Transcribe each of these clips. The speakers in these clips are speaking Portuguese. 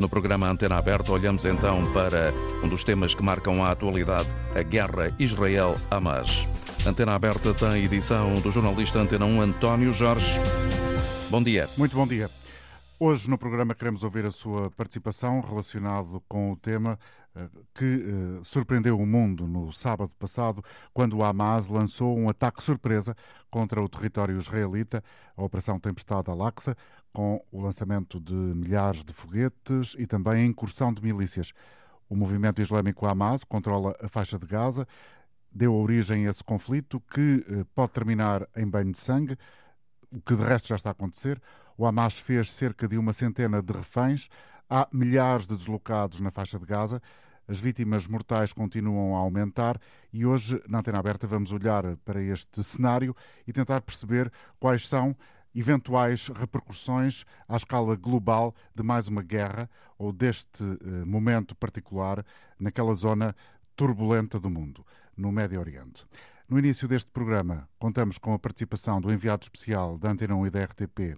No programa Antena Aberta, olhamos então para um dos temas que marcam a atualidade, a guerra Israel-Hamas. Antena Aberta tem edição do jornalista Antena 1 António Jorge. Bom dia. Muito bom dia. Hoje no programa queremos ouvir a sua participação relacionado com o tema eh, que eh, surpreendeu o mundo no sábado passado, quando o Hamas lançou um ataque surpresa contra o território israelita, a Operação Tempestade Al-Aqsa, com o lançamento de milhares de foguetes e também a incursão de milícias. O movimento islâmico Hamas controla a faixa de Gaza, deu origem a esse conflito que eh, pode terminar em banho de sangue, o que de resto já está a acontecer. O Hamas fez cerca de uma centena de reféns, há milhares de deslocados na faixa de Gaza, as vítimas mortais continuam a aumentar e hoje, na Antena Aberta, vamos olhar para este cenário e tentar perceber quais são eventuais repercussões à escala global de mais uma guerra ou deste eh, momento particular naquela zona turbulenta do mundo, no Médio Oriente. No início deste programa, contamos com a participação do enviado especial da Antena 1 e da RTP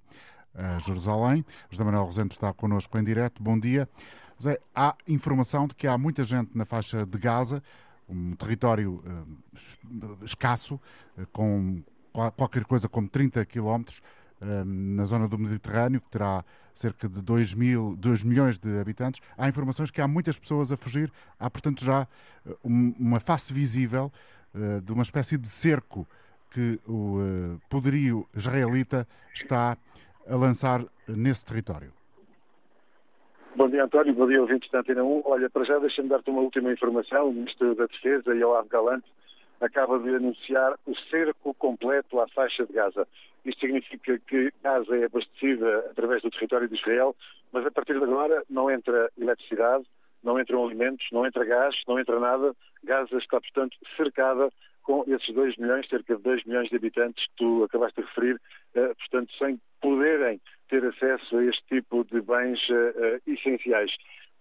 a Jerusalém. José Manuel Rosento está connosco em direto. Bom dia. Há informação de que há muita gente na faixa de Gaza, um território uh, escasso, uh, com qualquer coisa como 30 quilómetros, na zona do Mediterrâneo, que terá cerca de 2, mil, 2 milhões de habitantes. Há informações que há muitas pessoas a fugir. Há, portanto, já um, uma face visível de uma espécie de cerco que o poderio israelita está a lançar nesse território. Bom dia, António. Bom dia, ouvintes da Antena 1. Olha, para já deixa-me dar-te uma última informação. O Ministro da Defesa, Yoav Galante, acaba de anunciar o cerco completo à faixa de Gaza. Isto significa que Gaza é abastecida através do território de Israel, mas a partir de agora não entra eletricidade, não entram alimentos, não entra gás, não entra nada. Gaza está, portanto, cercada com esses 2 milhões, cerca de 2 milhões de habitantes que tu acabaste de referir, eh, portanto, sem poderem ter acesso a este tipo de bens uh, essenciais.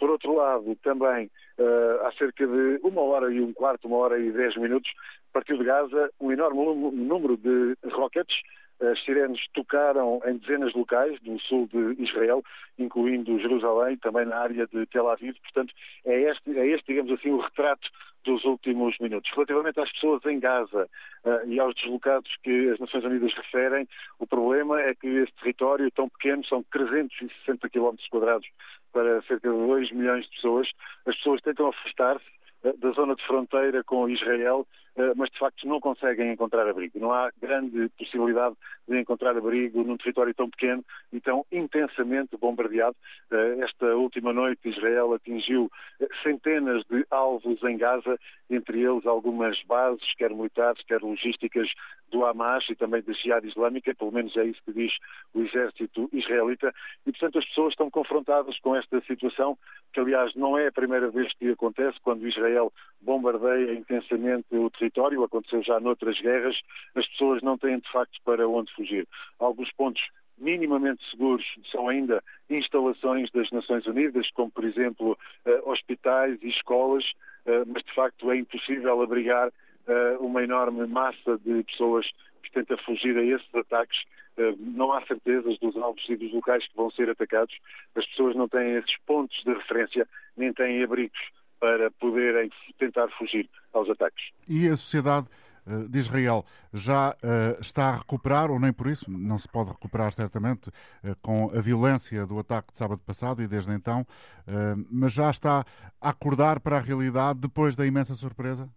Por outro lado, também uh, há cerca de uma hora e um quarto, uma hora e dez minutos, partiu de Gaza um enorme número de rockets as sirenes tocaram em dezenas de locais do sul de Israel, incluindo Jerusalém, também na área de Tel Aviv. Portanto, é este, é este digamos assim, o retrato dos últimos minutos. Relativamente às pessoas em Gaza uh, e aos deslocados que as Nações Unidas referem, o problema é que este território tão pequeno, são 360 km quadrados para cerca de 2 milhões de pessoas, as pessoas tentam afastar-se uh, da zona de fronteira com Israel eh, mas de facto não conseguem encontrar abrigo. Não há grande possibilidade de encontrar abrigo num território tão pequeno e tão intensamente bombardeado. Eh, esta última noite Israel atingiu eh, centenas de alvos em Gaza, entre eles algumas bases, quer militares, quer logísticas do Hamas e também da Jihad Islâmica, pelo menos é isso que diz o exército israelita, e portanto as pessoas estão confrontadas com esta situação, que aliás não é a primeira vez que acontece, quando Israel bombardeia intensamente o território, aconteceu já noutras guerras, as pessoas não têm de facto para onde fugir. Alguns pontos minimamente seguros são ainda instalações das Nações Unidas, como por exemplo eh, hospitais e escolas, eh, mas de facto é impossível abrigar eh, uma enorme massa de pessoas que tenta fugir a esses ataques. Não há certezas dos alvos e dos locais que vão ser atacados. As pessoas não têm esses pontos de referência, nem têm abrigos para poderem tentar fugir aos ataques. E a sociedade eh, de Israel já uh, está a recuperar, ou nem por isso, não se pode recuperar certamente uh, com a violência do ataque de sábado passado e desde então, uh, mas já está a acordar para a realidade depois da imensa surpresa?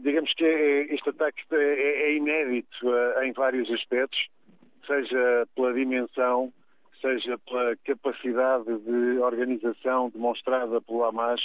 digamos que é, este ataque é, é inédito em vários aspectos, seja pela dimensão seja pela capacidade de organização demonstrada pelo Hamas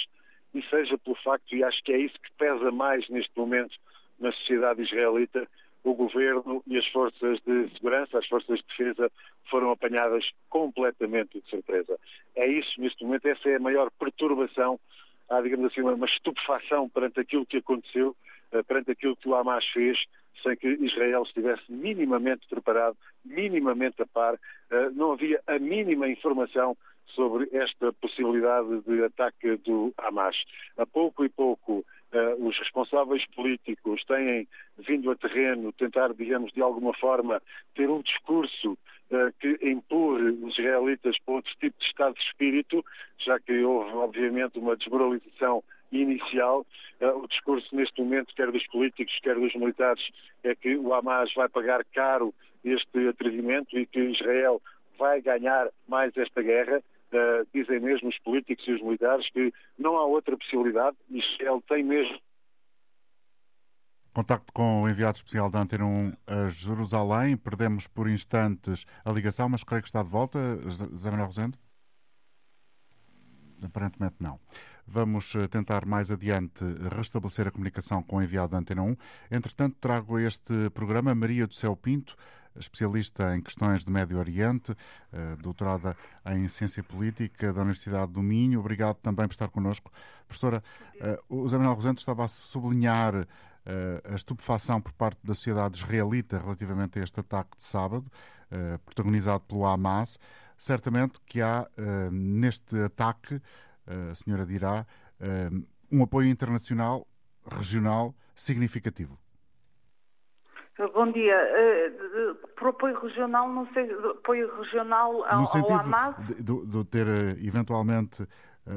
e seja pelo facto, e acho que é isso que pesa mais neste momento na sociedade israelita, o governo e as forças de segurança, as forças de defesa, foram apanhadas completamente de surpresa. É isso, neste momento, essa é a maior perturbação, há, digamos assim, uma estupefação perante aquilo que aconteceu, perante aquilo que o Hamas fez, sem que Israel estivesse minimamente preparado, minimamente a par, eh, não havia a mínima informação sobre esta possibilidade de ataque do Hamas. A pouco e pouco uh, os responsáveis políticos têm vindo a terreno tentar, digamos, de alguma forma, ter um discurso que empurre os israelitas para outro tipo de estado de espírito, já que houve, obviamente, uma desmoralização inicial. Uh, o discurso neste momento, quer dos políticos, quer dos militares, é que o Hamas vai pagar caro este atrevimento e que Israel vai ganhar mais esta guerra. Uh, dizem mesmo os políticos e os militares que não há outra possibilidade. Israel tem mesmo Contacto com o enviado especial da Antena 1 a Jerusalém. Perdemos por instantes a ligação, mas creio que está de volta. Zé Manuel Rosendo? Aparentemente não. Vamos eh, tentar mais adiante restabelecer a comunicação com o enviado da Antena 1. Entretanto, trago a este programa Maria do Céu Pinto, especialista em questões de Médio Oriente, eh, doutorada em Ciência Política da Universidade do Minho. Obrigado também por estar connosco. Professora, eh, o Zé Manuel Rosento estava a sublinhar a estupefação por parte da sociedade israelita relativamente a este ataque de sábado, protagonizado pelo Hamas. Certamente que há neste ataque a senhora dirá, um apoio internacional, regional, significativo. Bom dia. Uh, por apoio regional, não sei, apoio regional ao, no sentido ao Hamas? De, de, de ter eh, eventualmente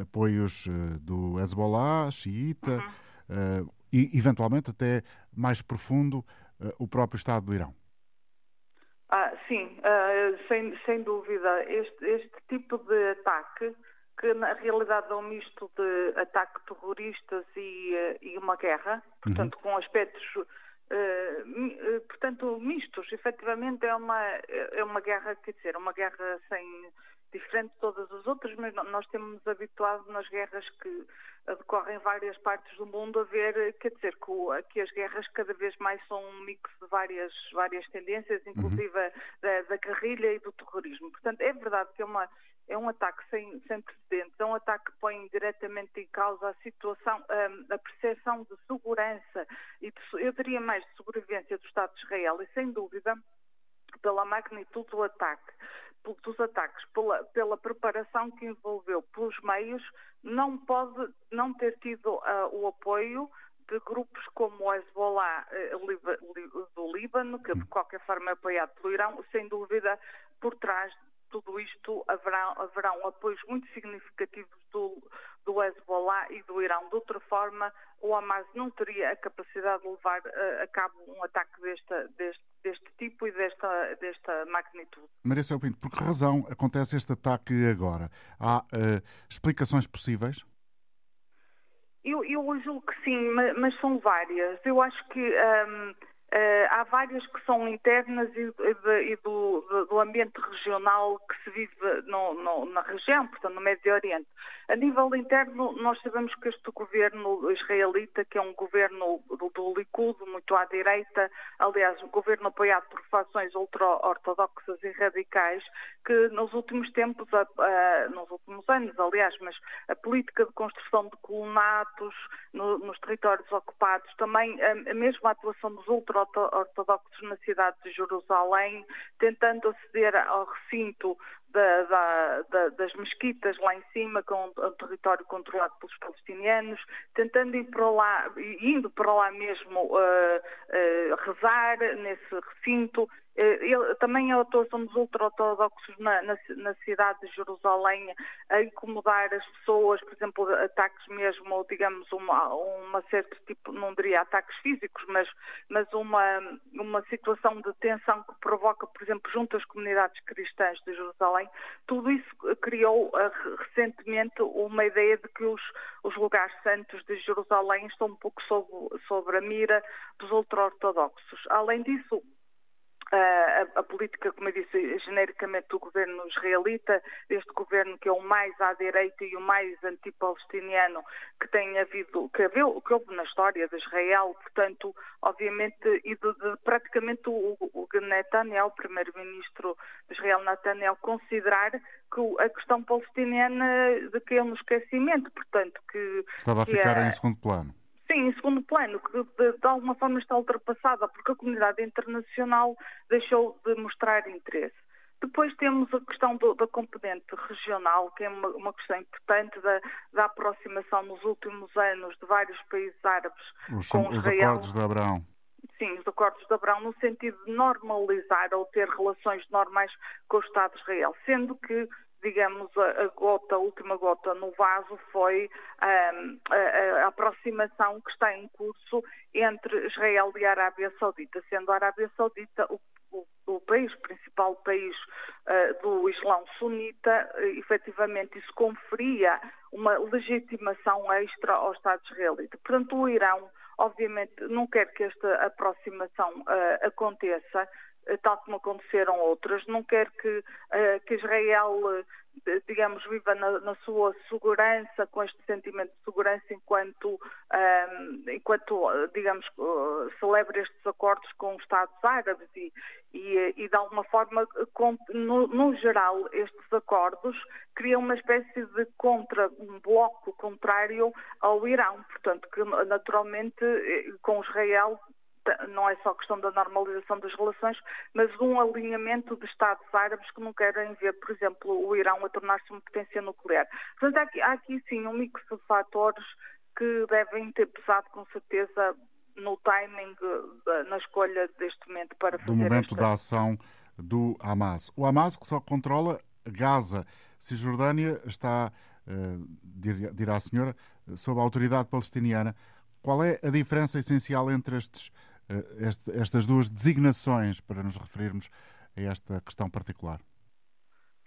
apoios eh, do Hezbollah, xiita, uhum. uh, e eventualmente até mais profundo o próprio Estado do Irão. Ah, sim, uh, sem, sem dúvida. Este, este tipo de ataque que na realidade é um misto de ataque terroristas e, eh, e uma guerra, portanto uhum. com aspectos uh, portanto mistos. Efetivamente é uma é uma guerra, quer dizer, uma guerra sem diferente de todas as outras, mas nós temos habituado nas guerras que decorrem em várias partes do mundo a ver, quer dizer, que, que, as guerras cada vez mais são um mix de várias, várias tendências, uhum. inclusive uhum. da, da guerrilha e do terrorismo. Portanto, é verdade que é uma é um ataque sem, sem precedentes, é um ataque que põe diretamente em causa a situação, a, a percepção de segurança e de, eu diria mais de sobrevivência do Estado de Israel. E sem dúvida pela magnitude do ataque, dos ataques, pela, pela preparação que envolveu pelos meios, não pode não ter tido uh, o apoio de grupos como o Hezbollah uh, do Líbano, que de qualquer forma é apoiado pelo Irão, sem dúvida por trás tudo isto haverá, haverão apoios muito significativos do, do Hezbollah e do Irão. De outra forma, o Hamas não teria a capacidade de levar a, a cabo um ataque desta, deste, deste, tipo e desta, desta magnitude. Maria Céu Pinto, por que razão acontece este ataque agora? Há uh, explicações possíveis? Eu, eu julgo que sim, mas, mas são várias. Eu acho que. Um, Uh, há várias que são internas e, e do, do, ambiente regional que se vive no, no, na região, portanto, no Médio Oriente. A nível interno, nós sabemos que este governo israelita, que é um governo do, do Likud, muito à direita, aliás, um governo apoiado por fações ultra-ortodoxas e radicais, que nos últimos tempos, a, a, nos últimos anos, aliás, mas a política de construção de colonatos no, nos territórios ocupados, também a, a mesma atuação dos ultra-ortodoxos na cidade de Jerusalém, tentando aceder ao recinto da, da, da, das mesquitas lá em cima, com o território controlado pelos palestinianos, tentando ir para lá, indo para lá mesmo uh, uh, rezar nesse recinto ele, também a atuação dos ultra-ortodoxos na, na, na, cidade de Jerusalém a incomodar as pessoas, por exemplo, ataques mesmo, ou digamos, uma, uma certo tipo, não diria ataques físicos, mas, mas uma, uma situação de tensão que provoca, por exemplo, junto às comunidades cristãs de Jerusalém, tudo isso criou uh, recentemente uma ideia de que os, os lugares santos de Jerusalém estão um pouco sob, sobre a mira dos ultra-ortodoxos. Além disso, a, a, política, como eu disse, genericamente do governo israelita, este governo que é o mais à direita e o mais antipalestiniano que tem havido, que, haveu, que houve na história de Israel, portanto, obviamente, e de, de praticamente o, o Netanyahu, primeiro-ministro de Israel, Netanyahu, considerar que a questão palestiniana de que é um esquecimento, portanto, que... Estava a ficar é, em segundo plano. Sim, em segundo plano, que de, de, alguma forma está ultrapassada, porque a comunidade internacional deixou de mostrar interesse. Depois temos a questão do, da componente regional, que é uma, uma questão importante da, da, aproximação nos últimos anos de vários países árabes os, com os acordos de Abraão. Sim, os acordos de Abraão, no sentido de normalizar ou ter relações normais com o Estado de Israel, sendo que digamos, a, gota, a última gota no vaso foi a, a, aproximação que está em curso entre Israel e a Arábia Saudita, sendo a Arábia Saudita o, o, o país, principal país uh, do Islão sunita, uh, efetivamente isso conferia uma legitimação extra ao Estado israelita. Portanto, o Irão, obviamente, não quer que esta aproximação uh, aconteça, tal como aconteceram outras. Não quer que, uh, que Israel, uh, digamos, viva na, na, sua segurança, com este sentimento de segurança, enquanto, enquanto digamos, celebra estes acordos com os Estados Árabes e, e, e de alguma forma, com, no, no, geral, estes acordos criam uma espécie de contra, um bloco contrário ao Irão, portanto, que naturalmente com Israel não é só questão da normalização das relações, mas de um alinhamento de Estados árabes que não querem ver, por exemplo, o Irão a tornar-se uma potência nuclear. Portanto, há aqui, há aqui sim um mix de fatores que devem ter pesado com certeza no timing, na escolha deste momento para fazer. Do momento esta... da ação do Hamas. O Hamas que só controla Gaza. Cisjordânia está, eh, dirá a senhora, sob a autoridade palestiniana. Qual é a diferença essencial entre estes este, estas duas designações para nos referirmos a esta questão particular?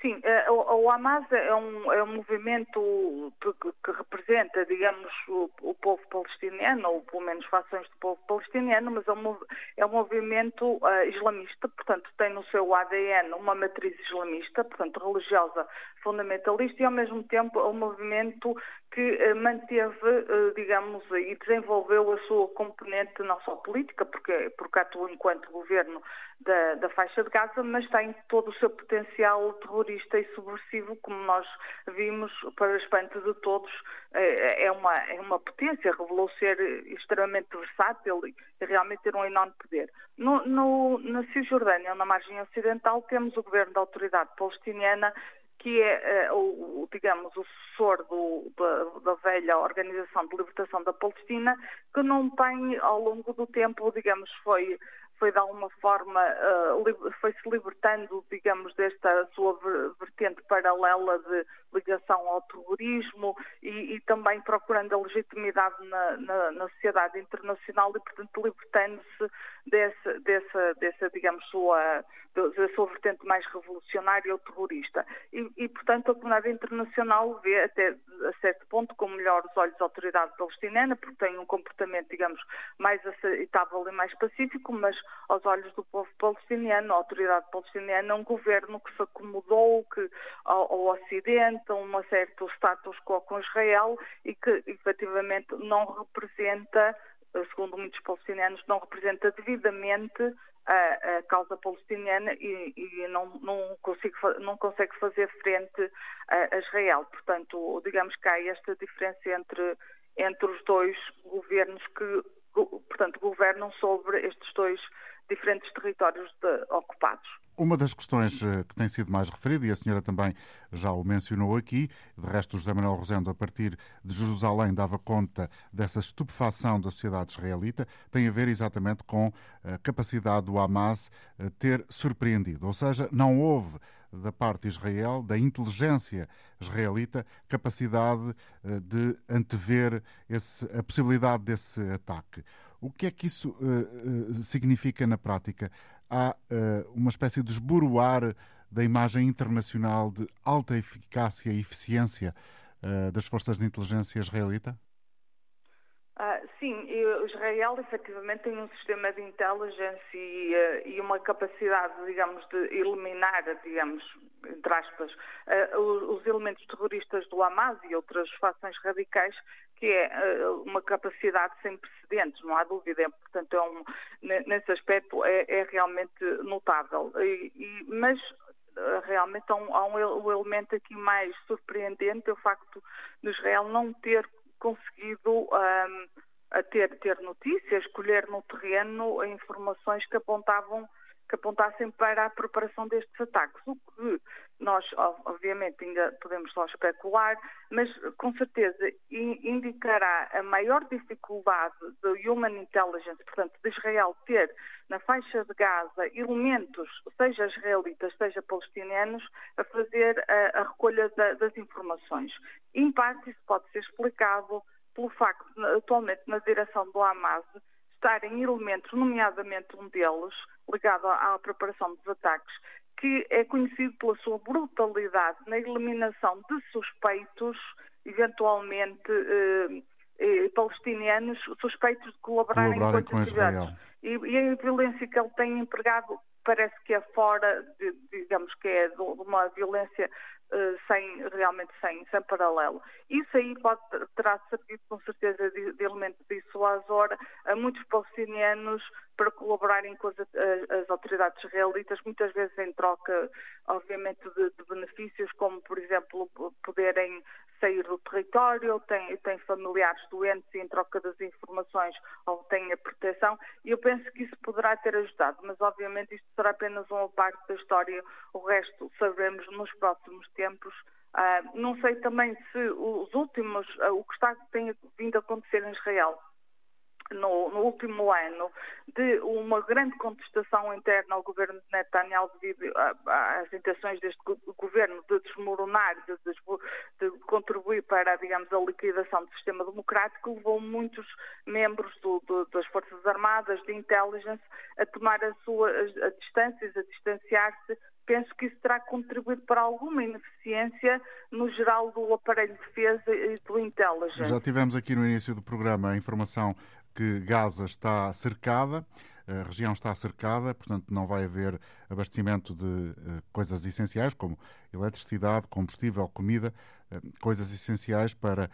Sim, eh, o, Hamas é um, é um movimento que, que representa, digamos, o, o, povo palestiniano, ou pelo menos fações do povo palestiniano, mas é um, é um movimento uh, islamista, portanto tem no seu ADN uma matriz islamista, portanto religiosa fundamentalista, e ao mesmo tempo é um movimento que uh, manteve, uh, digamos, e desenvolveu a sua componente não só política, porque, porque atua enquanto governo da, da faixa de Gaza, mas tem todo o seu potencial terrorista e subversivo, como nós vimos, para espanto de todos, é, é uma, é uma potência, revelou ser extremamente versátil e realmente ter um enorme poder. No, no, na Cisjordânia, na margem ocidental, temos o governo da autoridade palestiniana que é, o, digamos, o sucessor do, da, da, velha Organização de Libertação da Palestina, que não tem, ao longo do tempo, digamos, foi foi de alguma forma, uh, foi-se libertando, digamos, desta sua vertente paralela de ligação ao terrorismo e, e também procurando a legitimidade na, na, na, sociedade internacional e, portanto, libertando-se dessa, dessa, dessa, digamos, sua, da sua vertente mais revolucionária ou terrorista. E, e, portanto, a comunidade internacional vê até a certo ponto com melhores olhos a autoridade palestiniana, porque tem um comportamento, digamos, mais aceitável e mais pacífico, mas aos olhos do povo palestiniano, a autoridade palestiniana um governo que se acomodou que, ao, ao Ocidente, a um certo status quo com Israel e que efetivamente não representa, segundo muitos palestinianos, não representa devidamente a, a, causa palestiniana e, e não, não, consigo, não, consegue fazer frente a, Israel. Portanto, digamos que há esta diferença entre, entre os dois governos que, portanto, governam sobre estes dois diferentes territórios de, ocupados. Uma das questões eh, que tem sido mais referida, e a senhora também já o mencionou aqui, de resto, José Manuel Rosendo, a partir de Jerusalém, dava conta dessa estupefação da sociedade israelita, tem a ver exatamente com a capacidade do Hamas eh, ter surpreendido. Ou seja, não houve da parte de Israel, da inteligência israelita, capacidade eh, de antever esse, a possibilidade desse ataque. O que é que isso uh, uh, significa na prática? Há uh, uma espécie de esboroar da imagem internacional de alta eficácia e eficiência das forças de inteligência israelita? Ah, sim, Israel efetivamente tem um sistema de inteligência e, e, uma capacidade, digamos, de eliminar, digamos, entre aspas, os elementos terroristas do Hamas e outras fações radicais que é uma capacidade sem precedentes, não há dúvida. Portanto, é um, nesse aspecto é, é realmente notável. E, e, mas eh, realmente há um, há um, elemento aqui mais surpreendente, é o facto de Israel não ter conseguido um, a ter, ter notícias, colher no terreno informações que apontavam que apontassem para a preparação destes ataques. O que nós, obviamente, ainda podemos só especular, mas com certeza indicará a maior dificuldade do Human Intelligence, portanto, de Israel ter na faixa de Gaza elementos, seja israelitas, seja palestinianos, a fazer a, a recolha da, das informações. Em parte, isso pode ser explicado pelo facto, atualmente, na direção do Hamas, estarem elementos, nomeadamente um deles, ligado à, à preparação dos ataques, que é conhecido pela sua brutalidade na eliminação de suspeitos, eventualmente eh, eh, palestinianos, suspeitos de colaborarem, colaborarem com, com Israel. E, e, a violência que ele tem empregado parece que é fora, de, digamos que é de uma violência uh, sem, realmente sem, sem paralelo. Isso aí pode, terá servido com certeza de, de elemento dissuasor a muitos palestinianos para colaborarem com as, as, autoridades israelitas, muitas vezes em troca, obviamente, de, de benefícios, como, por exemplo, poderem sair do território, tem, tem familiares doentes e em troca das informações ou tem a proteção. E eu penso que isso poderá ter ajudado, mas obviamente isto será apenas uma parte da história, o resto saberemos nos próximos tempos. Uh, não sei também se os últimos, uh, o que está, tem vindo a acontecer em Israel no, no, último ano de uma grande contestação interna ao governo de Netanyahu devido às intenções deste governo de desmoronar, de, de, de, contribuir para, digamos, a liquidação do sistema democrático, levou muitos membros do, do, das Forças Armadas, de intelligence, a tomar a sua a, a distâncias, a distanciar-se penso que isso terá contribuído para alguma ineficiência no geral do aparelho de defesa e do intelligence. Já tivemos aqui no início do programa a informação que Gaza está cercada, a região está cercada, portanto não vai haver abastecimento de uh, coisas essenciais como eletricidade, combustível, comida, uh, coisas essenciais para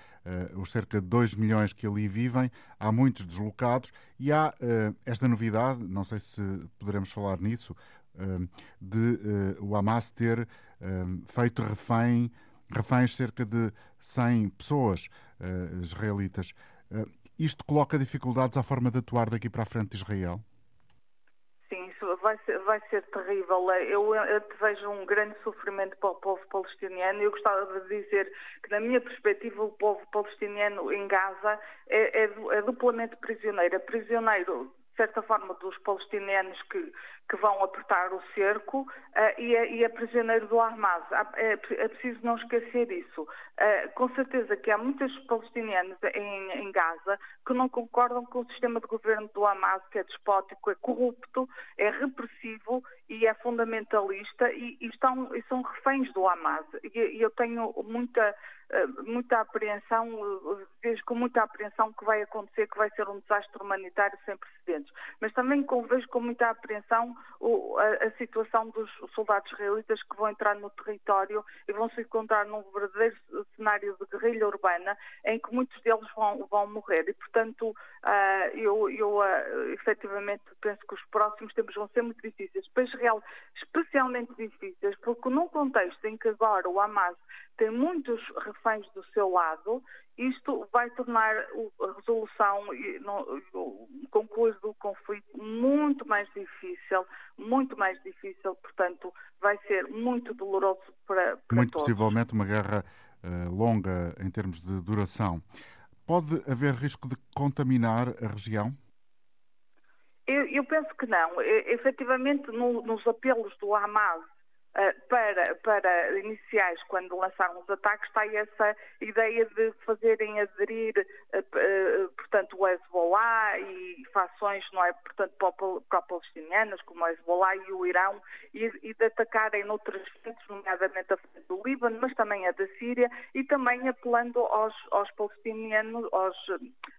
uh, os cerca de 2 milhões que ali vivem. Há muitos deslocados e há esta novidade, não sei se poderemos falar nisso, de o Hamas ter feito refém, reféns cerca de 100 pessoas israelitas. Isto coloca dificuldades à forma de atuar daqui para a frente de Israel? Sim, isso vai ser, vai ser terrível. Eu, eu vejo um grande sofrimento para o povo palestiniano. Eu gostava de dizer que, na minha perspectiva, o povo palestiniano em Gaza é, é, é duplamente prisioneiro. É prisioneiro de certa forma, dos palestinianos que, que vão apertar o cerco uh, e, é, e é prisioneiro do Hamas. É, é, preciso não esquecer isso. Uh, com certeza que há muitos palestinianos em, em, Gaza que não concordam com o sistema de governo do Hamas, que é despótico, é corrupto, é repressivo e é fundamentalista e, e estão, e são reféns do Hamas. E, e eu tenho muita eh, muita apreensão, vejo com muita apreensão que vai acontecer, que vai ser um desastre humanitário sem precedentes. Mas também vejo com muita apreensão a, a situação dos soldados israelitas que vão entrar no território e vão se encontrar num verdadeiro cenário de guerrilha urbana em que muitos deles vão, vão morrer. E, portanto, uh, eu, eu uh, efetivamente penso que os próximos tempos vão ser muito difíceis. Para Israel, especialmente difíceis, porque num contexto em que agora o Hamas tem muitos reféns do seu lado, isto vai tornar a resolução o concluir do conflito muito mais difícil, muito mais difícil, portanto, vai ser muito doloroso para, para muito todos. possivelmente uma guerra uh, longa em termos de duração. Pode haver risco de contaminar a região? Eu, eu penso que não. E, efetivamente, no, nos apelos do Hamas para, para iniciais, quando lançaram os ataques, está essa ideia de fazerem aderir, eh, eh, portanto, o Hezbollah e fações, não é, portanto, pró-palestinianas, como o Hezbollah e o Irão, e, e de atacarem noutras frentes, nomeadamente a frente do Líbano, mas também a da Síria, e também apelando aos, aos palestinianos, aos,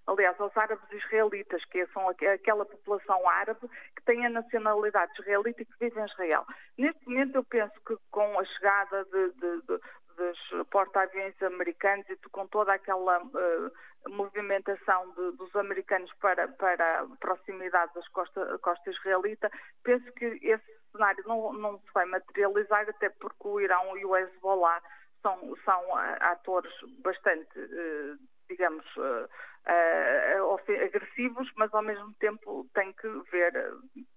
aliás, aos árabes israelitas, que são aquela população árabe que tem a nacionalidade israelita e que vive em Israel. Neste momento, eu penso penso que com a chegada de, de, de dos porta-aviões americanos e com toda aquela uh, movimentação de, dos americanos para, para a proximidade das costa, costa israelita, penso que esse cenário não, não se vai materializar, até porque o Irão e o Hezbollah são, são uh, atores bastante, uh, digamos, agressivos, mas ao mesmo tempo tem que ver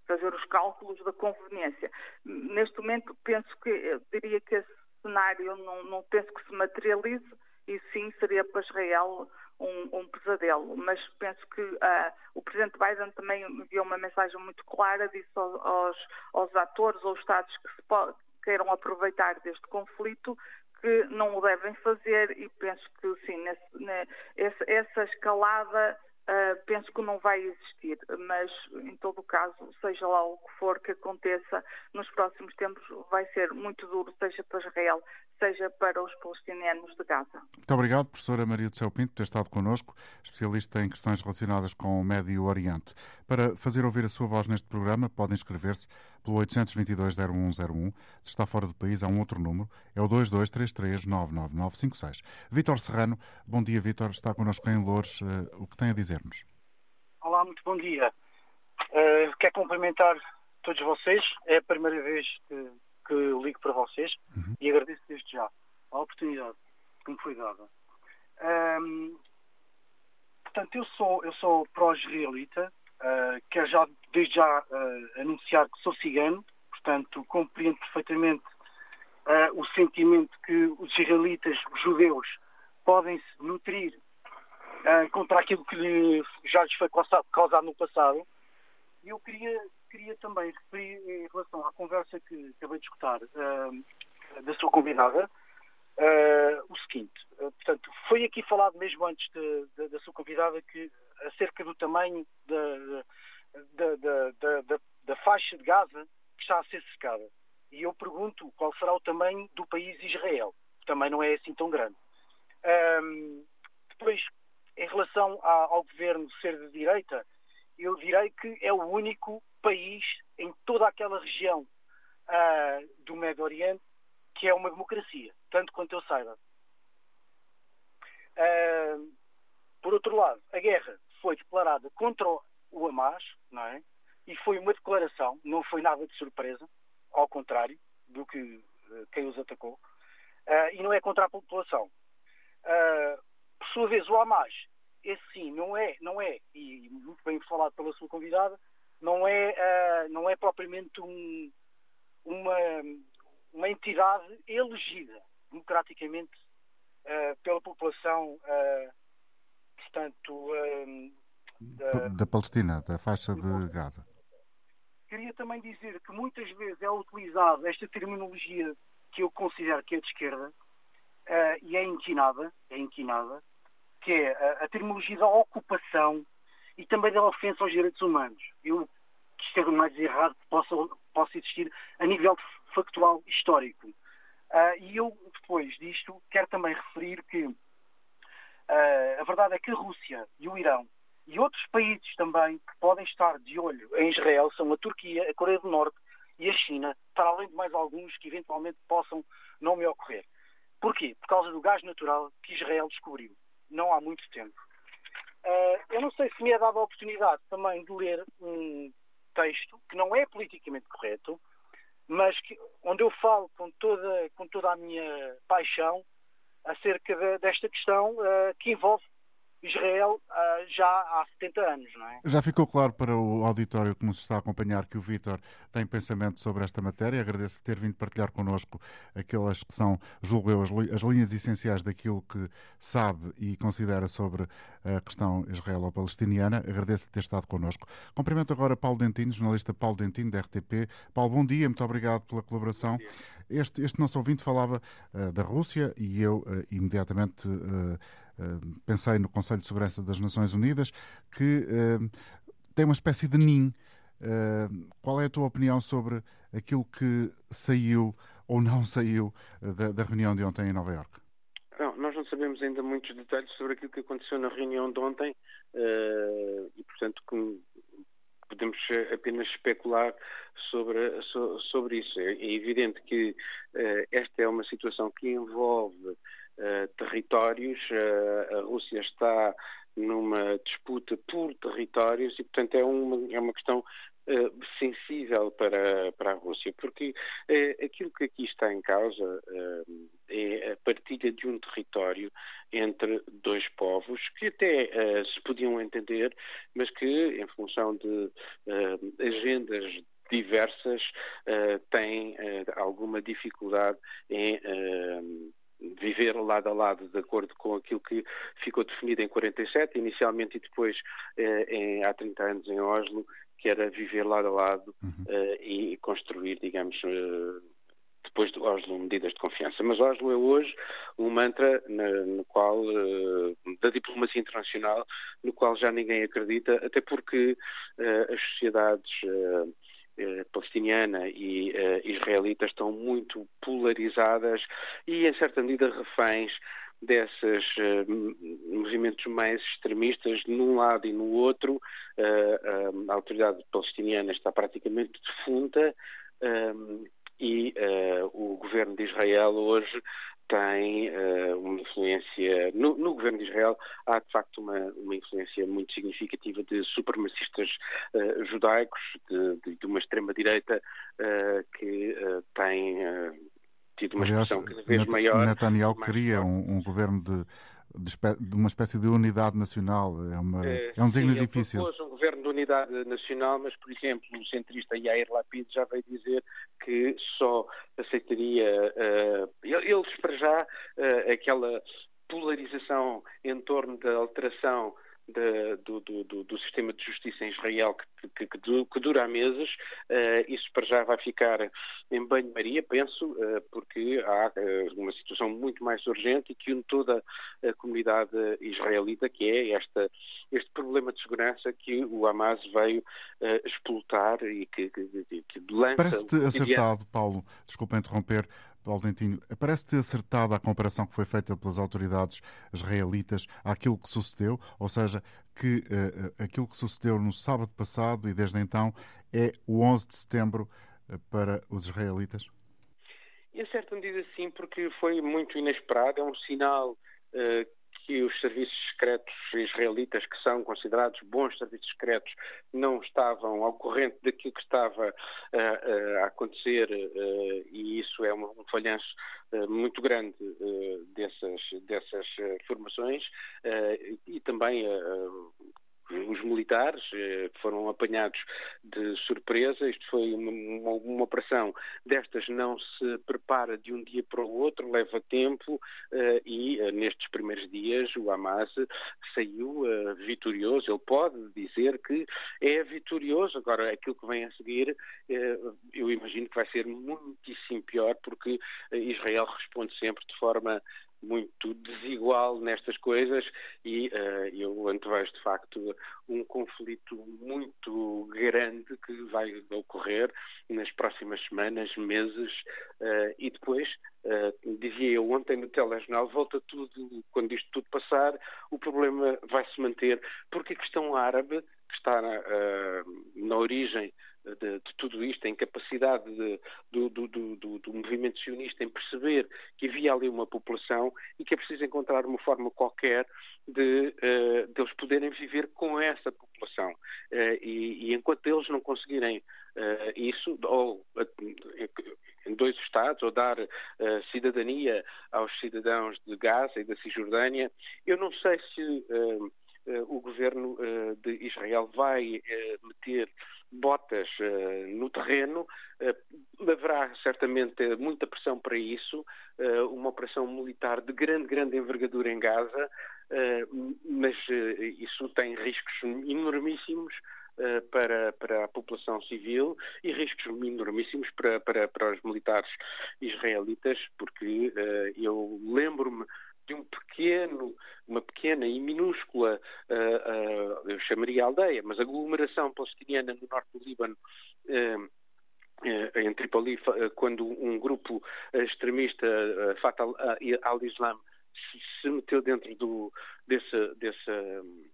fazer os cálculos da conveniência. Neste momento, penso que, diria que esse cenário não, não penso que se materialize e sim seria para Israel um, um pesadelo. Mas penso que uh, o Presidente Biden também enviou uma mensagem muito clara, disse aos, aos atores ou Estados que se queiram aproveitar deste conflito que não o devem fazer e penso que sim, nesse, né, essa, essa escalada Uh, penso que não vai existir, mas em todo o caso, seja lá o que for que aconteça, nos próximos tempos vai ser muito duro, seja para Israel, seja para os palestinianos de Gaza. Muito obrigado, professora Maria do Céu Pinto, por ter estado connosco, especialista em questões relacionadas com o Médio Oriente. Para fazer ouvir a sua voz neste programa, podem inscrever-se pelo 822-0101. Se está fora do país, há um outro número, é o 2233-99956. Vítor Serrano, bom dia, Vítor, está connosco em Louros. Uh, o que tem a dizer-nos? Olá, muito bom dia. Uh, quero cumprimentar todos vocês. É a primeira vez que, que ligo para vocês uhum. e agradeço desde já a oportunidade que me foi dada. Um, portanto, eu sou, eu sou pró-israelita, uh, quero já, desde já uh, anunciar que sou cigano, portanto, compreendo perfeitamente uh, o sentimento que os israelitas, os judeus, podem se nutrir contra aquilo que lhe, já lhes foi causado, causado no passado. E eu queria, queria também referir em relação à conversa que acabei de escutar uh, da sua convidada, uh, o seguinte, portanto, foi aqui falado mesmo antes de, de, da sua convidada que acerca do tamanho da, da, da, da, faixa de Gaza que está a ser secada. E eu pergunto qual será o tamanho do país Israel, que também não é assim tão grande. Depois, em relação ao governo ser de direita, eu direi que é o único país em toda aquela região uh, do Médio Oriente que é uma democracia, tanto quanto eu saiba. Uh, por outro lado, a guerra foi declarada contra o Hamas, não é? E foi uma declaração, não foi nada de surpresa, ao contrário do que uh, quem os atacou, uh, e não é contra a população. por sua vez, o Hamas esse sim não é, não é, e muito bem falado pela sua convidada, não é, uh, não é propriamente um, uma, uma entidade elegida democraticamente uh, pela população, uh, portanto, da, da, Palestina, da faixa de Gaza. Queria também dizer que muitas vezes é utilizada esta terminologia que eu considero que é de esquerda e é inquinada, é inquinada, que é a, a terminologia da ocupação e também da ofensa aos direitos humanos. Eu, que isto é mais errado que possa, possa existir a nível factual histórico. Uh, e eu, depois disto, quero também referir que uh, a verdade é que a Rússia e o Irão e outros países também que podem estar de olho em Israel são a Turquia, a Coreia do Norte e a China, para além de mais alguns que eventualmente possam não me ocorrer. Porquê? Por causa do gás natural que Israel descobriu não há muito tempo. Uh, eu não sei se me é dada a oportunidade também de ler um texto que não é politicamente correto, mas que, onde eu falo com toda, com toda a minha paixão acerca de, desta questão uh, que envolve Israel uh, já há 70 anos, não é? Já ficou claro para o auditório que nos está a acompanhar que o Vítor tem pensamento sobre esta matéria. Agradeço ter vindo partilhar connosco aquelas que são, julgo eu, as, as linhas essenciais daquilo que sabe e considera sobre a questão israelo-palestiniana. Agradeço ter estado connosco. Cumprimento agora Paulo Dentino, jornalista Paulo Dentino, da RTP. Paulo, bom dia, muito obrigado pela colaboração. Este, este nosso ouvinte falava uh, da Rússia e eu uh, imediatamente uh, pensei no Conselho de Segurança das Nações Unidas, que tem uma espécie de NIM. qual é a tua opinião sobre aquilo que saiu ou não saiu da, reunião de ontem em Nova Iorque? Não, nós não sabemos ainda muitos detalhes sobre aquilo que aconteceu na reunião de ontem e, portanto, podemos apenas especular sobre, sobre isso. É, evidente que esta é uma situação que envolve territórios, uh, a Rússia está numa disputa por territórios e, portanto, é uma, é uma questão sensível para, para a Rússia, porque aquilo que aqui está em causa é a partilha de um território entre dois povos que até se podiam entender, mas que, em função de agendas diversas, têm alguma dificuldade em viver lado a lado de acordo com aquilo que ficou definido em 47, inicialmente e depois em, há 30 anos em Oslo, que era viver lado a lado uhum. e construir, digamos, depois de Oslo, medidas de confiança. Mas Oslo é hoje um mantra no qual, uh, da diplomacia internacional, no qual já ninguém acredita, até porque as sociedades uh, palestiniana e israelita estão muito polarizadas e, em certa medida, reféns desses movimentos mais extremistas num lado e no outro. a autoridade palestiniana está praticamente defunta e uh, o governo de Israel hoje tem uh, uma influência. No, no, governo de Israel há, de facto, uma, uma influência muito significativa de supremacistas uh, judaicos, de, de, de uma extrema-direita uh, que tem tido uma Aliás, expressão cada vez maior. Netanyahu queria um, um, governo de, de, uma espécie de unidade nacional. É, uma, é, é um desenho difícil. Ele propôs um governo de unidade nacional, mas, por exemplo, o centrista Yair Lapid já veio dizer que só aceitaria, uh, eles para já, uh, aquela polarização em torno da alteração de, do, do, do, sistema de justiça em Israel que, que, que dura há meses. Uh, isso para já vai ficar em banho-maria, penso, uh, porque há uh, uma situação muito mais urgente e que une toda a comunidade israelita, que é esta, este problema de segurança que o Hamas veio explotar e que, que, que lança. Parece-te acertado, Paulo, desculpa interromper, Paulo Dentinho, parece-te acertada a comparação que foi feita pelas autoridades israelitas àquilo que sucedeu, ou seja, que uh, aquilo que sucedeu no sábado passado e desde então é o 11 de setembro uh, para os israelitas? Em certa medida, sim, porque foi muito inesperado. É um sinal uh, que os serviços secretos israelitas, que são considerados bons serviços secretos, não estavam ao corrente daquilo que estava uh, uh, a acontecer, uh, e isso é um, um falhanço muito grande dessas, dessas formações, e também os militares eh, foram apanhados de surpresa. Isto foi uma, uma, uma, operação destas não se prepara de um dia para o outro, leva tempo eh, e eh, nestes primeiros dias o Hamas saiu vitorioso. Ele pode dizer que é vitorioso. Agora, aquilo que vem a seguir, eu imagino que vai ser muitíssimo pior porque Israel responde sempre de forma muito desigual nestas coisas e uh, eu antevejo de facto um conflito muito grande que vai ocorrer nas próximas semanas, meses uh, e depois, uh, dizia eu ontem no telejornal, volta tudo, quando isto tudo passar, o problema vai se manter porque a questão árabe que está na, na origem de, de, tudo isto, a incapacidade de, do, do, do, do, movimento sionista em perceber que havia ali uma população e que é preciso encontrar uma forma qualquer de, de eles poderem viver com essa população. Uh, e, e, enquanto eles não conseguirem uh, isso, ou em dois Estados, ou dar cidadania aos cidadãos de Gaza e da Cisjordânia, eu não sei se o governo de Israel vai meter botas no terreno. Haverá certamente muita pressão para isso, uma operação militar de grande, grande envergadura em Gaza, mas isso tem riscos enormíssimos para, para a população civil e riscos enormíssimos para, para, para os militares israelitas, porque eu lembro-me de um pequeno, uma pequena e minúscula, uh, uh, eu chamaria aldeia, mas aglomeração palestiniana no norte do Líbano, uh, em Tripoli, quando um grupo extremista, Fatah al-Islam, se meteu dentro do, desse, dessa um,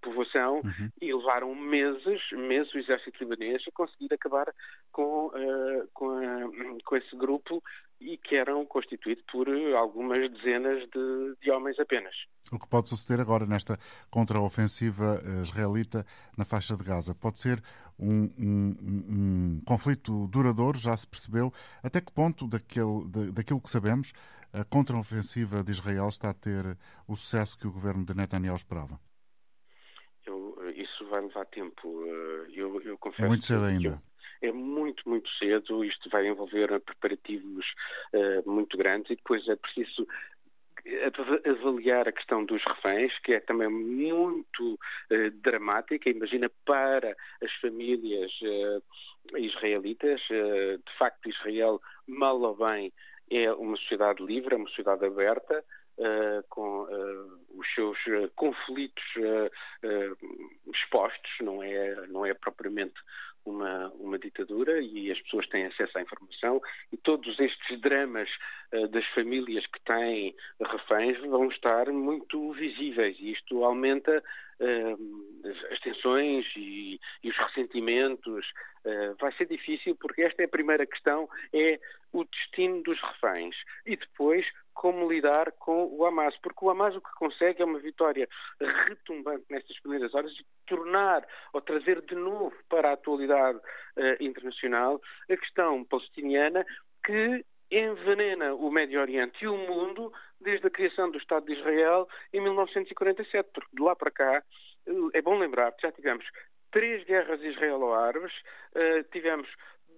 povoação uhum. e levaram meses, meses o exército libanês a conseguir acabar com, uh, com, a, com esse grupo e que eram constituídos por algumas dezenas de, de, homens apenas. O que pode suceder agora nesta contraofensiva eh, israelita na faixa de Gaza? Pode ser um, um, um conflito duradouro, já se percebeu? Até que ponto daquele, daquilo que sabemos a contraofensiva de Israel está a ter o sucesso que o governo de Netanyahu esperava? Vai levar tempo. Eh, eu, eu confesso. É muito cedo ainda. é muito, muito cedo. Isto vai envolver preparativos uh, muito grandes e depois é preciso avaliar a questão dos reféns, que é também muito uh, dramática. Imagina para as famílias israelitas, de facto, Israel, mal ou bem, é uma sociedade livre, é uma sociedade aberta. com os seus conflitos expostos, não é, não é propriamente uma, uma ditadura e as pessoas têm acesso à informação e todos dramas uh, das famílias que têm reféns vão estar muito visíveis e isto aumenta uh, as tensões e, e os ressentimentos. Uh, vai ser difícil porque esta é a primeira questão, é o destino dos reféns e depois como lidar com o Hamas, porque o Hamas o que consegue é uma vitória retumbante nestas primeiras horas e tornar ou trazer de novo para a atualidade internacional a questão palestiniana que envenena o Médio Oriente e o mundo desde a criação do Estado de Israel em 1947, porque de lá para cá eh, é bom lembrar já tivemos três guerras israelo-árabes, uh, tivemos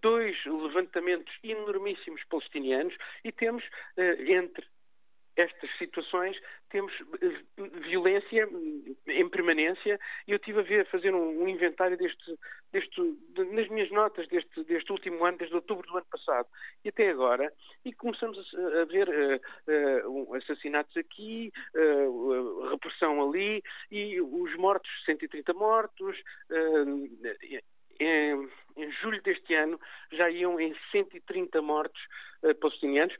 dois levantamentos enormíssimos palestinianos e temos, eh, entre estas situações, temos eh, violência em permanência e eu estive a ver, fazer um, inventário deste, deste, nas minhas notas deste, deste último ano, desde outubro do ano passado e até agora, e começamos a, a ver uh, uh, assassinatos aqui, uh, repressão ali e os mortos, 130 mortos, em, em, julho deste ano já iam em 130 mortos palestinianos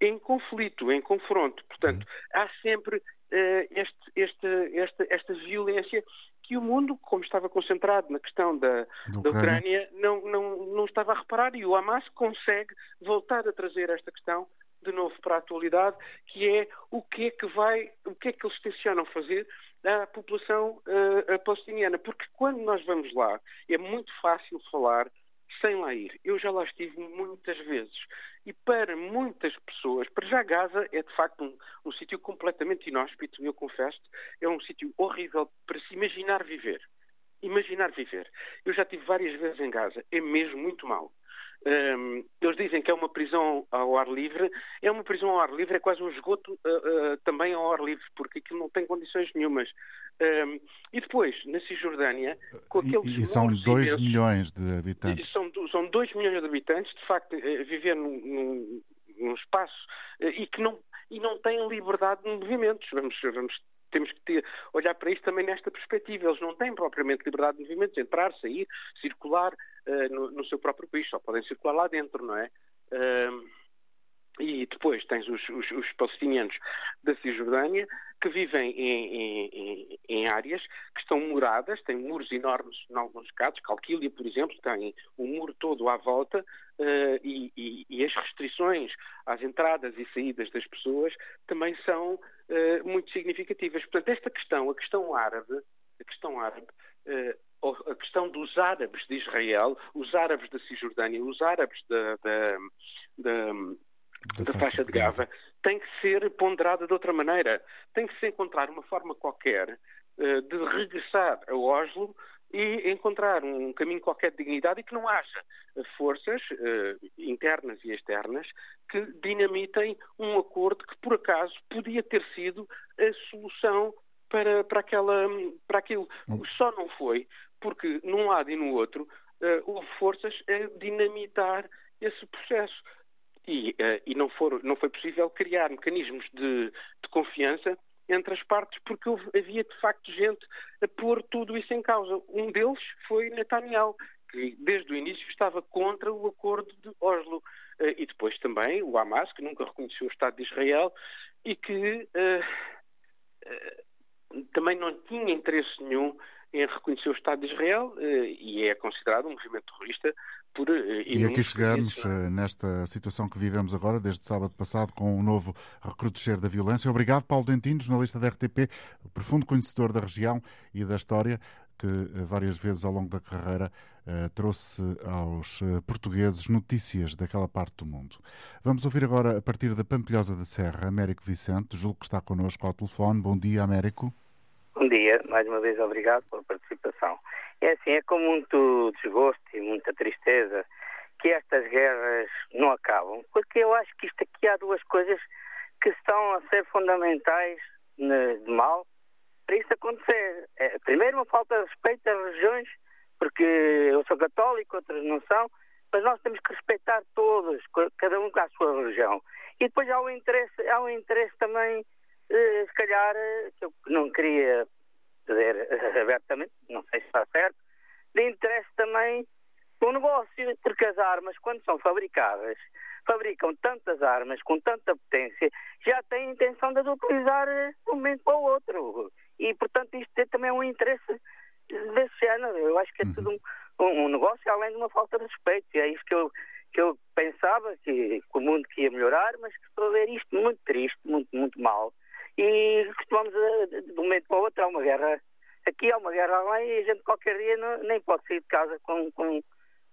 em conflito, em confronto. Portanto, uhum. há sempre uh, este, este, esta, esta violência que o mundo, como estava concentrado na questão da, da Ucrânia, não, não, não estava a reparar e o Hamas consegue voltar a trazer esta questão de novo para a atualidade, que é o que é que vai, o que é que eles tencionam fazer à população uh, palestiniana. Porque quando nós vamos lá, é muito fácil falar sem lá ir. Eu já lá estive muitas vezes. E para muitas pessoas, para já Gaza é de facto um, um sítio completamente inóspito, eu confesso, é um sítio horrível para se imaginar viver. Imaginar viver. Eu já estive várias vezes em Gaza, é mesmo muito mau. Um, eles dizem que é uma prisão ao ar livre. É uma prisão ao ar livre, é quase um esgoto uh, uh, também ao ar livre, porque aquilo não tem condições nenhumas. Um, e depois, na Cisjordânia, com aqueles. E, e são 2 milhões de habitantes. São 2 milhões de habitantes, de facto, uh, viver num, num, num espaço e que não, e não têm liberdade de movimentos. Vamos, vamos temos que ter, olhar para isto também nesta perspectiva. Eles não têm propriamente liberdade de movimentos, entrar, sair, circular uh, no, no, seu próprio país, só podem circular lá dentro, não é? Uh, e depois tens os, os, os, palestinianos da Cisjordânia que vivem em, em, em, áreas que estão muradas, têm muros enormes em alguns casos. Calquília, por exemplo, tem um muro todo à volta uh, e, e, e, as restrições às entradas e saídas das pessoas também são uh, muito significativas. Portanto, esta questão, a questão árabe, a questão árabe uh, a questão dos árabes de Israel, os árabes da Cisjordânia, os árabes da, da, da, da, da faixa de Gaza, tem que ser ponderada de outra maneira. Tem que se encontrar uma forma qualquer uh, de regressar a Oslo e encontrar um caminho qualquer de dignidade e que não haja forças uh, internas e externas que dinamitem um acordo que, por acaso, podia ter sido a solução para, para, aquela, para aquilo. Só não foi porque, num lado e no outro, uh, houve forças a dinamitar esse processo. E, uh, e não, for, não foi possível criar mecanismos de, de confiança entre as partes, porque houve, havia de facto gente a pôr tudo isso em causa. Um deles foi Netanyahu, que desde o início estava contra o acordo de Oslo. Uh, e depois também o Hamas, que nunca reconheceu o Estado de Israel e que uh, também não tinha interesse nenhum em reconhecer o Estado de Israel e é considerado um movimento terrorista por. Eh, e aqui chegamos eh, nesta situação que vivemos agora, desde sábado passado, com um novo recrudescer da violência. Obrigado, Paulo Dentino, jornalista da RTP, profundo conhecedor da região e da história. que várias vezes ao longo da carreira trouxe aos portugueses notícias daquela parte do mundo. Vamos ouvir agora, a partir da Pampilhosa da Serra, Américo Vicente, julgo que está connosco ao telefone. Bom dia, Américo. Bom dia, mais uma vez obrigado pela participação. É assim, é com muito desgosto e muita tristeza que estas guerras não acabam, porque eu acho que isto aqui há duas coisas que estão a ser fundamentais de mal para isso acontecer. É, primeiro, uma falta de respeito às religiões, porque eu sou católico, outras não são, mas nós temos que respeitar todos, cada um com a sua religião. E depois há um interesse, há um interesse também, eh, se calhar, eh, que eu não queria dizer abertamente, não sei se está certo, de interesse também no negócio, porque as armas, quando são fabricadas, fabricam tantas armas com tanta potência, já têm a intenção de as utilizar eh, de um momento para o outro. E, portanto, isto tem também um interesse desse género. Eu acho que é uhum. tudo um, um, negócio além de uma falta de respeito. E é isso que eu, que eu pensava, que, que o mundo que ia melhorar, mas que estou a ver isto muito triste, muito, muito mal. E costumamos, eh, de um momento para o outro, há uma guerra aqui, há uma guerra além, e a gente qualquer dia não, nem pode sair de casa com, com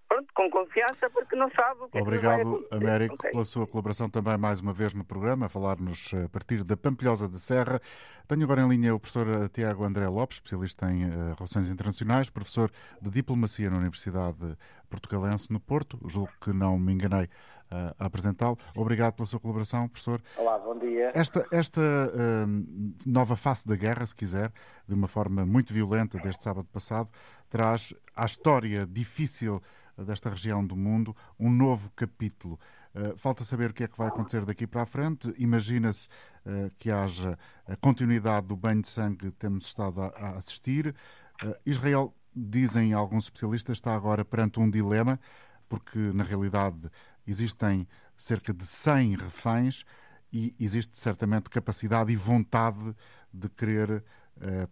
pronto, com confiança, porque não sabe o que Obrigado, é que vai Américo, pela sua colaboração também mais uma vez no programa, a falar-nos eh, a partir da Pampilhosa de Serra. Tenho agora em linha o professor eh, Tiago André Lopes, especialista em uh, Relações Internacionais, professor de Diplomacia na Universidade Portugalense no Porto. Julgo que não me enganei uh, a apresentá-lo. Obrigado pela sua colaboração, professor. Olá, bom dia. Esta, esta uh, nova face da guerra, se quiser, de uma forma muito violenta desde sábado passado, traz à história difícil desta região do mundo, um novo capítulo. Uh, falta saber o que é que vai acontecer daqui para a frente. Imagina-se uh, que haja a continuidade do banho de sangue que temos estado a, a assistir. Uh, Israel, dizem alguns especialistas, está agora perante um dilema, porque na realidade existem cerca de 100 reféns e existe certamente capacidade e vontade de querer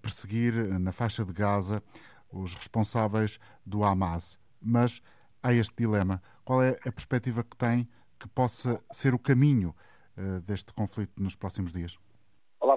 perseguir na faixa de Gaza os responsáveis do Hamas mas há este dilema. Qual é a perspectiva que tem que possa ser o caminho uh, deste conflito nos próximos dias?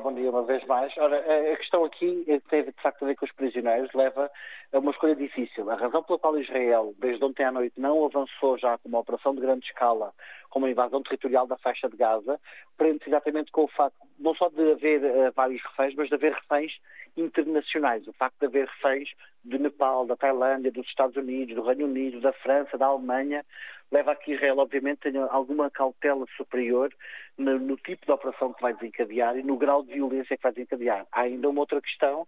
Bom dia uma vez mais. Ora, a questão aqui tem de facto a ver com os prisioneiros, leva a uma escolha difícil. A razão pela qual Israel, desde ontem à noite, não avançou já com uma operação de grande escala, com uma invasão territorial da faixa de Gaza, prende-se exatamente com o facto não só de haver uh, vários reféns, mas de haver reféns internacionais. O facto de haver reféns do Nepal, da Tailândia, dos Estados Unidos, do Reino Unido, da França, da Alemanha, leva a que Israel, obviamente, tenha alguma cautela superior no, no, tipo de operação que vai desencadear e no grau de violência que vai desencadear. Há ainda uma outra questão,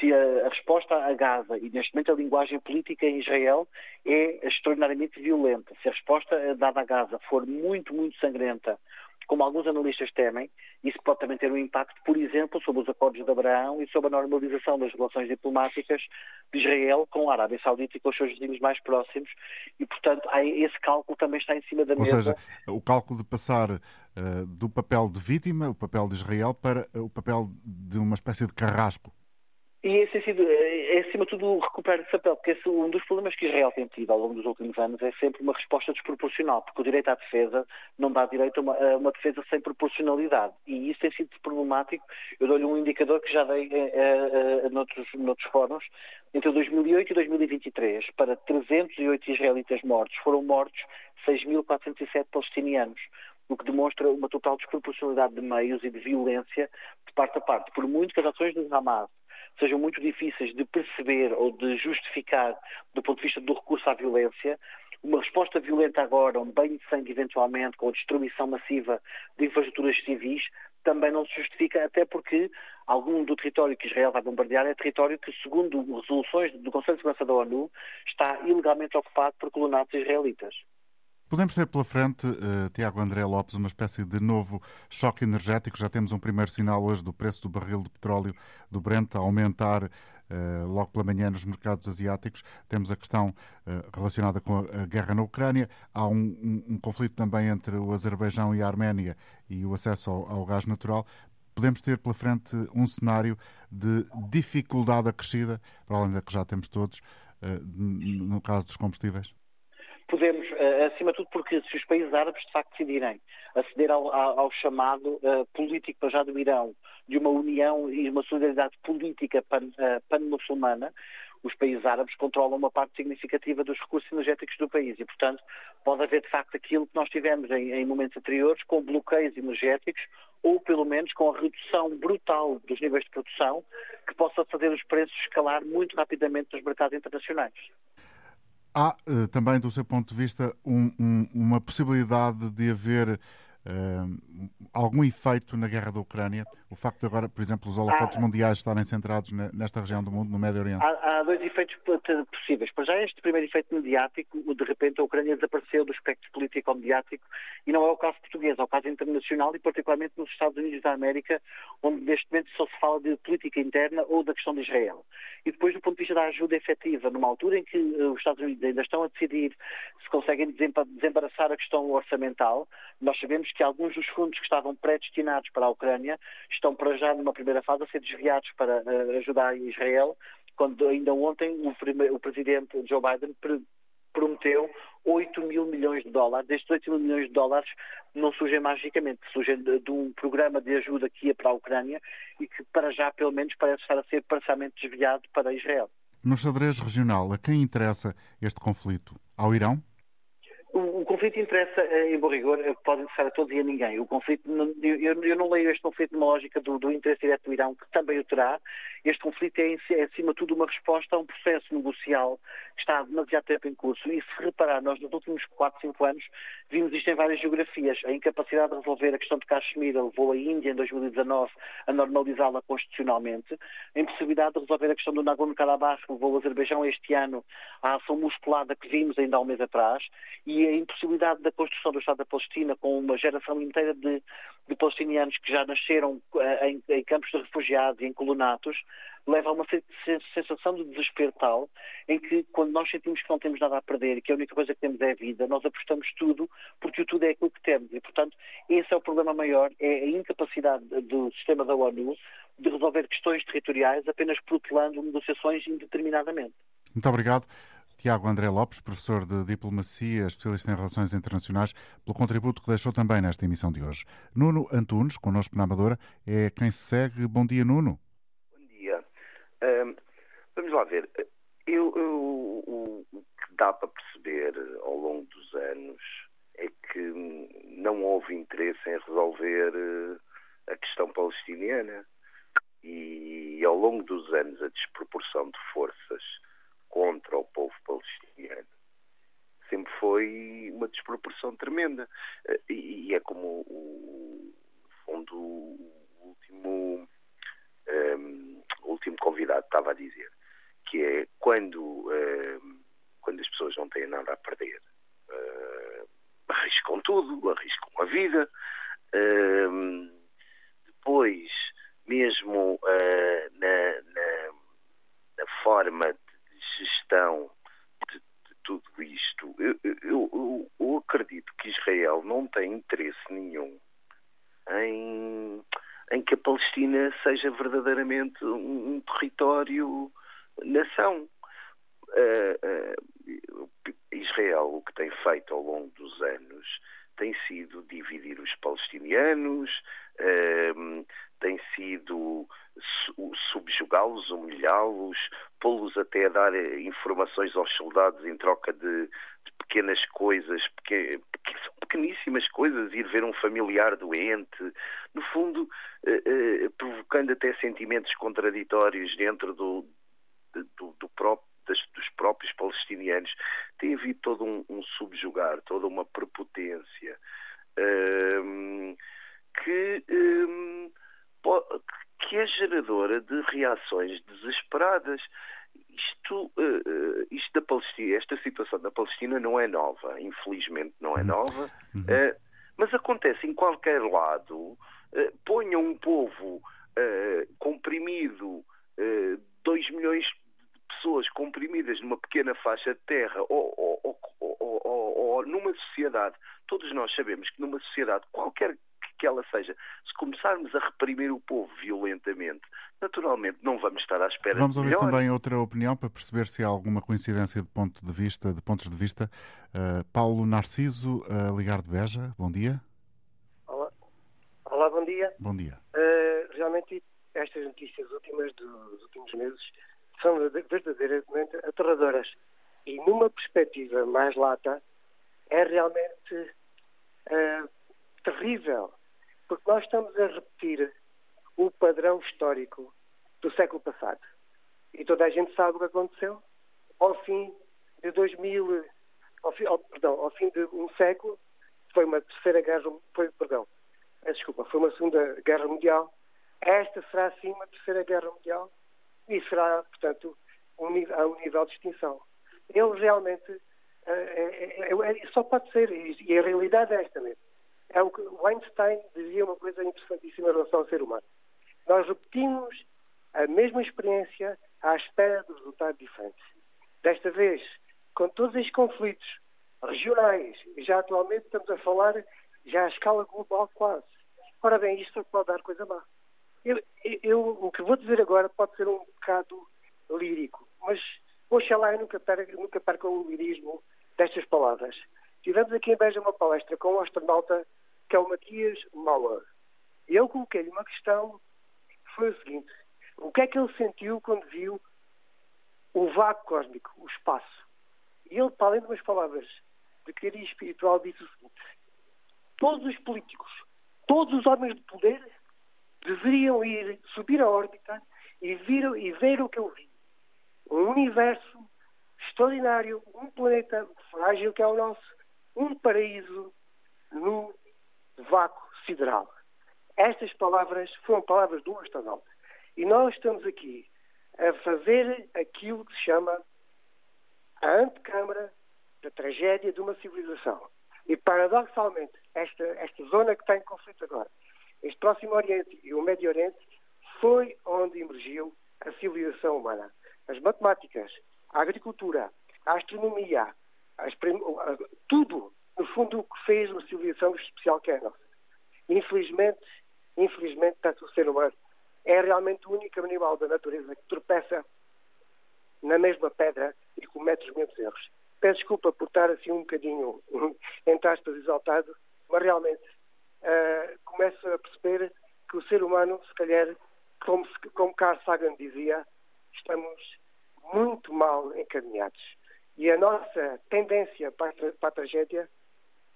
se a, a resposta a Gaza, e neste momento a linguagem política em Israel, é extraordinariamente violenta. Se a resposta dada a Gaza for muito, muito sangrenta, como alguns analistas temem, isso pode também ter um impacto, por exemplo, sobre os acordos de Abraão e sobre a normalização das relações diplomáticas de Israel com a Arábia Saudita e com os seus vizinhos mais próximos. E, portanto, esse cálculo também está em cima da mesa. Ou seja, o cálculo de passar uh, do papel de vítima, o papel de Israel, para o papel de uma espécie de carrasco e esse, sido, é, acima de tudo, recuperar esse papel, porque esse, um dos problemas que Israel tem tido ao longo dos últimos anos é sempre uma resposta desproporcional, porque o direito à defesa não dá direito a uma, a uma defesa sem proporcionalidade. E isso tem sido problemático. Eu dou-lhe um indicador que já dei a, a, a, noutros, noutros fóruns. Entre 2008 e 2023, para 308 israelitas mortos, foram mortos 6.407 palestinianos o que demonstra uma total desproporcionalidade de meios e de violência de parte a parte. Por muito que as ações do Hamas sejam muito difíceis de perceber ou de justificar do ponto de vista do recurso à violência, uma resposta violenta agora, um banho de sangue eventualmente, com a destruição massiva de infraestruturas civis, também não se justifica, até porque algum do território que Israel vai bombardear é território que, segundo resoluções do Conselho de Segurança da ONU, está ilegalmente ocupado por colonatos israelitas. Podemos ter pela frente, uh, Tiago André Lopes, uma espécie de novo choque energético. Já temos um primeiro sinal hoje do preço do barril de petróleo do Brent a aumentar uh, logo pela manhã nos mercados asiáticos. Temos a questão uh, relacionada com a guerra na Ucrânia. Há um, um, um, conflito também entre o Azerbaijão e a Arménia e o acesso ao, ao gás natural podemos ter pela frente um cenário de dificuldade acrescida, para além da que já temos todos, no caso dos combustíveis? Podemos, eh, acima de tudo, porque se os países árabes de facto decidirem aceder ao, ao chamado uh, político para já do Irão, de uma união e uma solidariedade política pan, uh, pan-muçulmana, os países árabes controlam uma parte significativa dos recursos energéticos do país e, portanto, pode haver de facto aquilo que nós tivemos em, em momentos anteriores, com bloqueios energéticos ou pelo menos com a redução brutal dos níveis de produção que possa fazer os preços escalar muito rapidamente nos mercados internacionais. Há uh, também, do seu ponto de vista, um, um, uma possibilidade de haver uh, algum efeito na guerra da Ucrânia? O facto de agora, por exemplo, os holofotes mundiais estarem centrados nesta região do mundo, no Médio Oriente? Há, há, dois efeitos possíveis. Para já, este primeiro efeito mediático, de repente a Ucrânia desapareceu do espectro político-mediático e não é o caso português, é o caso internacional e particularmente nos Estados Unidos da América, onde neste momento só se fala de política interna ou da questão de Israel. E depois, do ponto de vista da ajuda efetiva, numa altura em que uh, os Estados Unidos ainda estão a decidir se conseguem desembaraçar a questão orçamental, nós sabemos que alguns dos fundos que estavam predestinados para a Ucrânia estão para já numa primeira fase a ser desviados para uh, ajudar Israel, quando ainda ontem o, primeiro, o presidente Joe Biden prometeu 8 mil milhões de dólares. Estes 8 mil milhões de dólares não surgem magicamente, surgem de, de, um programa de ajuda que ia para a Ucrânia e que para já, pelo menos, parece estar a ser parcialmente desviado para Israel. No xadrez regional, a quem interessa este conflito? Ao Irão? O, conflito interessa, eh, em bom rigor, eh, pode interessar a todos e a ninguém. O conflito, eu, eu não leio este conflito numa lógica do, do, interesse direto do Irão, que também o terá. Este conflito é, é, acima de tudo, uma resposta a um processo negocial que está há demasiado tempo em curso. E se reparar, nós nos últimos 4, 5 anos vimos isto em várias geografias. A incapacidade de resolver a questão de Kashmir levou a Índia, em 2019, a normalizá-la constitucionalmente. A impossibilidade de resolver a questão do Nagorno-Karabakh levou o Azerbaijão este ano à ação musculada que vimos ainda há um mês atrás. E a impossibilidade da construção do Estado da Palestina com uma geração inteira de, de palestinianos que já nasceram uh, em, em, campos de refugiados e em colonatos leva a uma sensação de desespero tal em que quando nós sentimos que não temos nada a perder que a única coisa que temos é a vida, nós apostamos tudo porque o tudo é aquilo que temos e, portanto, esse é o problema maior, é a incapacidade do sistema da ONU de resolver questões territoriais apenas protelando negociações indeterminadamente. Muito obrigado. Tiago André Lopes, professor de Diplomacia, especialista em Relações Internacionais, pelo contributo que deixou também nesta emissão de hoje. Nuno Antunes, connosco na Amadora, é quem se segue. Bom dia, Nuno. Um, vamos lá ver. Eu, eu, o, o que dá para perceber ao longo dos anos é que não houve interesse em resolver eh, a questão palestiniana e ao longo dos anos a desproporção de forças contra o povo palestiniano sempre foi uma desproporção tremenda. Eh, e é como o fundo o último, um, ehm, o estava a dizer, que é quando, ehm, quando as pessoas não têm nada a perder, uh, arriscam tudo, arriscam a vida. Ehm, depois, mesmo uh, na, na, na forma gestão de, de tudo isto, eu, eu, eu, acredito que Israel não tem interesse nenhum em, em que a Palestina seja verdadeiramente um, um território nação. Uh, uh, Israel o que tem feito ao longo dos anos tem sido dividir os palestinianos, tem sido subjugá-los, humilhá-los, pô-los até a dar eh, informações aos soldados em troca de, de pequenas coisas, que são pequeníssimas coisas, ir ver um familiar doente, no fundo, eh, eh, provocando até sentimentos contraditórios dentro do, do, do próprio dos próprios palestinianos, tem havido todo um, um subjugar, toda uma prepotência. Um, que um, que é geradora de reações desesperadas. Isto, uh, isto da Palestina, esta situação da Palestina não é nova, infelizmente não é uhum. nova, uhum. uh, mas acontece em qualquer lado. Uh, ponha um povo comprimido, 2 milhões de pessoas comprimidas numa pequena faixa de terra ou, ou, ou, ou numa sociedade, todos nós sabemos que numa sociedade qualquer que ela seja. Se começarmos a reprimir o povo violentamente, naturalmente não vamos estar à espera Vamos ouvir melhor. também outra opinião para perceber se há alguma coincidência de ponto de vista, de pontos de vista. Uh, Paulo Narciso, uh, ligar de Beja, bom dia. Olá, Olá bom dia. Bom dia. Uh, realmente estas notícias últimas dos últimos meses são verdadeiramente aterradoras. E numa perspectiva mais lata, é realmente uh, terrível, porque nós estamos a repetir o padrão histórico do século passado. E toda a gente sabe o que aconteceu. Ao fim de 2000, ao fim, ao, perdão, ao fim de um século, foi uma terceira guerra, foi, perdão, desculpa, foi uma segunda guerra mundial. Esta será sim uma terceira guerra mundial e será, portanto, um, a um nível de extinção. Ele realmente é, é, é, só pode ser, e a realidade é esta mesmo. É o que Einstein dizia uma coisa interessantíssima em relação ao ser humano. Nós repetimos a mesma experiência à espera de resultados diferentes. Desta vez, com todos estes conflitos regionais, já atualmente estamos a falar já à escala global quase. Ora bem, isto pode dar coisa má. Eu, eu, o que vou dizer agora pode ser um bocado lírico, mas oxalá eu nunca nunca perca o lirismo destas palavras. Tivemos aqui em Beja uma palestra com um astronauta que é o Matias Mauer. Eu coloquei-lhe uma questão, foi o seguinte, o que é que ele sentiu quando viu o vácuo cósmico, o espaço? E ele, para além de umas palavras de carinho espiritual, disse o seguinte, todos os políticos, todos os homens de poder deveriam ir, subir a órbita e, e ver o que eu vi. Um universo extraordinário, um planeta frágil que é o nosso, um paraíso no vácuo sideral. Estas palavras foram palavras do astronauta. E nós estamos aqui a fazer aquilo que se chama a antecâmara da tragédia de uma civilização. E, paradoxalmente, esta, esta zona que está em conflito agora, este Próximo Oriente e o Médio Oriente, foi onde emergiu a civilização humana. As matemáticas, a agricultura, a astronomia, tudo, no fundo, o que fez uma civilização especial que é a nossa. Infelizmente, infelizmente, tanto o ser humano é realmente o único animal da natureza que tropeça na mesma pedra e comete os mesmos erros. Peço desculpa por estar assim um bocadinho, entre aspas, exaltado, mas realmente uh, começo a perceber que o ser humano, se calhar, como, como Carl Sagan dizia, estamos muito mal encaminhados. E a nossa tendência para a, para a tragédia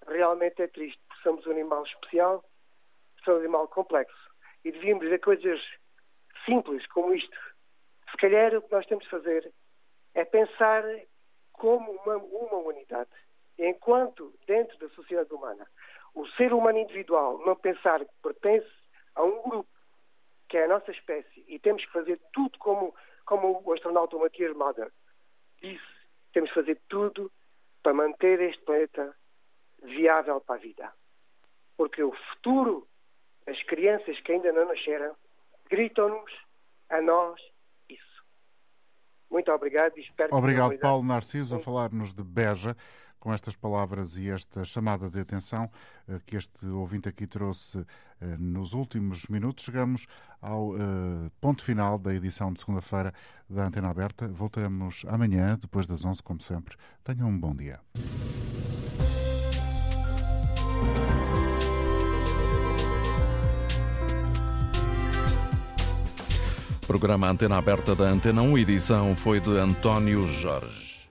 realmente é triste, porque somos um animal especial, somos um animal complexo. E devíamos dizer coisas simples como isto. Se calhar o que nós temos de fazer é pensar como uma, uma unidade. Enquanto, dentro da sociedade humana, o ser humano individual não pensar que pertence a um grupo, que é a nossa espécie, e temos que fazer tudo como, como o astronauta Matias Mother disse, temos que fazer tudo para manter este planeta viável para a vida. Porque o futuro, as crianças que ainda não nasceram, gritam-nos a nós isso. Muito obrigado e espero Obrigado, Paulo Narciso, a falar-nos de Beja com estas palavras e esta chamada de atenção eh, que este ouvinte aqui trouxe eh, nos últimos minutos, chegamos ao eh, ponto final da edição de segunda-feira da Antena Aberta. Voltaremos amanhã, depois das 11, como sempre. Tenham um bom dia. Programa Antena Aberta da Antena 1, edição foi de António Jorge.